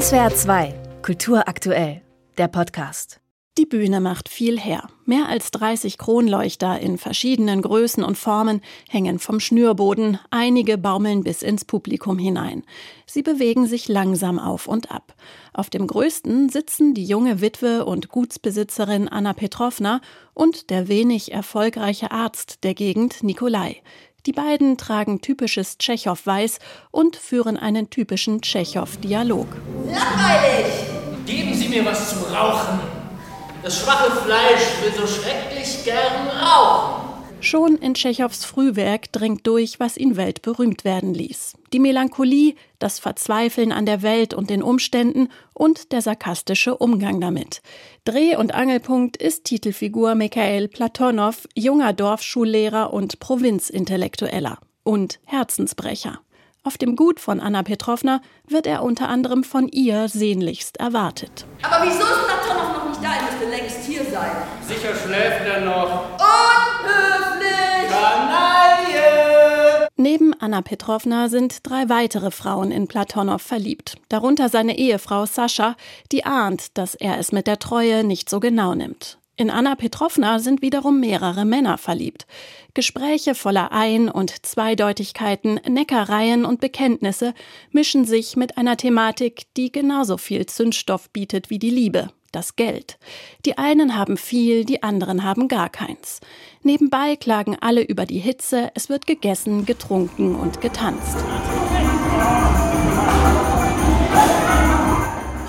SWR 2, Kultur aktuell, der Podcast. Die Bühne macht viel her. Mehr als 30 Kronleuchter in verschiedenen Größen und Formen hängen vom Schnürboden, einige baumeln bis ins Publikum hinein. Sie bewegen sich langsam auf und ab. Auf dem größten sitzen die junge Witwe und Gutsbesitzerin Anna Petrovna und der wenig erfolgreiche Arzt der Gegend Nikolai. Die beiden tragen typisches Tschechow-Weiß und führen einen typischen Tschechow-Dialog. Langweilig! Geben Sie mir was zum Rauchen. Das schwache Fleisch will so schrecklich gern rauchen. Schon in Tschechows Frühwerk dringt durch, was ihn weltberühmt werden ließ. Die Melancholie, das Verzweifeln an der Welt und den Umständen und der sarkastische Umgang damit. Dreh- und Angelpunkt ist Titelfigur Mikhail Platonow, junger Dorfschullehrer und Provinzintellektueller und Herzensbrecher. Auf dem Gut von Anna Petrovna wird er unter anderem von ihr sehnlichst erwartet. Aber wieso ist Platonow noch nicht da? Er müsste längst hier sein. Sicher schläft er noch. Unhöflich! Neben Anna Petrovna sind drei weitere Frauen in Platonow verliebt. Darunter seine Ehefrau Sascha, die ahnt, dass er es mit der Treue nicht so genau nimmt. In Anna Petrovna sind wiederum mehrere Männer verliebt. Gespräche voller Ein- und Zweideutigkeiten, Neckereien und Bekenntnisse mischen sich mit einer Thematik, die genauso viel Zündstoff bietet wie die Liebe, das Geld. Die einen haben viel, die anderen haben gar keins. Nebenbei klagen alle über die Hitze, es wird gegessen, getrunken und getanzt.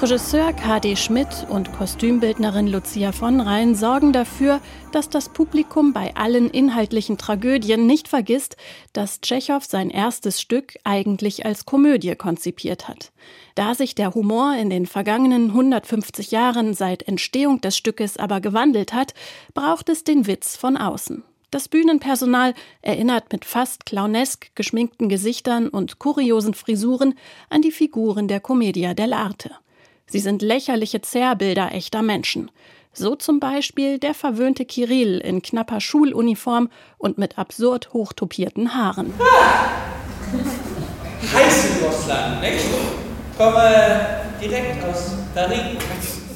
Regisseur K.D. Schmidt und Kostümbildnerin Lucia von Rhein sorgen dafür, dass das Publikum bei allen inhaltlichen Tragödien nicht vergisst, dass Tschechow sein erstes Stück eigentlich als Komödie konzipiert hat. Da sich der Humor in den vergangenen 150 Jahren seit Entstehung des Stückes aber gewandelt hat, braucht es den Witz von außen. Das Bühnenpersonal erinnert mit fast clownesk geschminkten Gesichtern und kuriosen Frisuren an die Figuren der Commedia dell'arte. Sie sind lächerliche Zerrbilder echter Menschen. So zum Beispiel der verwöhnte Kirill in knapper Schuluniform und mit absurd hochtopierten Haaren. Heiß in Russland, nicht? Komme direkt aus Berlin.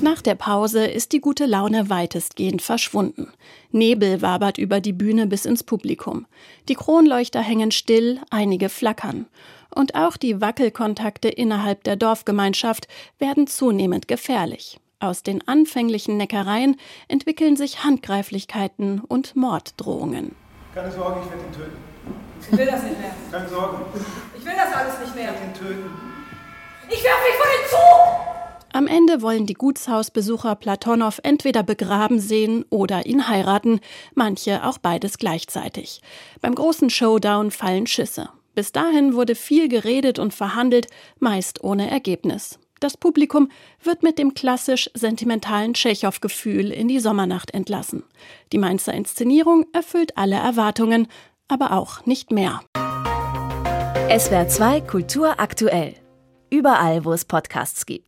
Nach der Pause ist die gute Laune weitestgehend verschwunden. Nebel wabert über die Bühne bis ins Publikum. Die Kronleuchter hängen still, einige flackern. Und auch die Wackelkontakte innerhalb der Dorfgemeinschaft werden zunehmend gefährlich. Aus den anfänglichen Neckereien entwickeln sich Handgreiflichkeiten und Morddrohungen. Keine Sorge, ich werde ihn töten. Ich will das nicht mehr. Keine Sorge, Ich will das alles nicht ich mehr. werde ihn töten. Ich werfe mich vor den Zug! Am Ende wollen die Gutshausbesucher Platonow entweder begraben sehen oder ihn heiraten, manche auch beides gleichzeitig. Beim großen Showdown fallen Schüsse. Bis dahin wurde viel geredet und verhandelt, meist ohne Ergebnis. Das Publikum wird mit dem klassisch sentimentalen Tschechow-Gefühl in die Sommernacht entlassen. Die Mainzer Inszenierung erfüllt alle Erwartungen, aber auch nicht mehr. SWR 2 Kultur aktuell. Überall, wo es Podcasts gibt.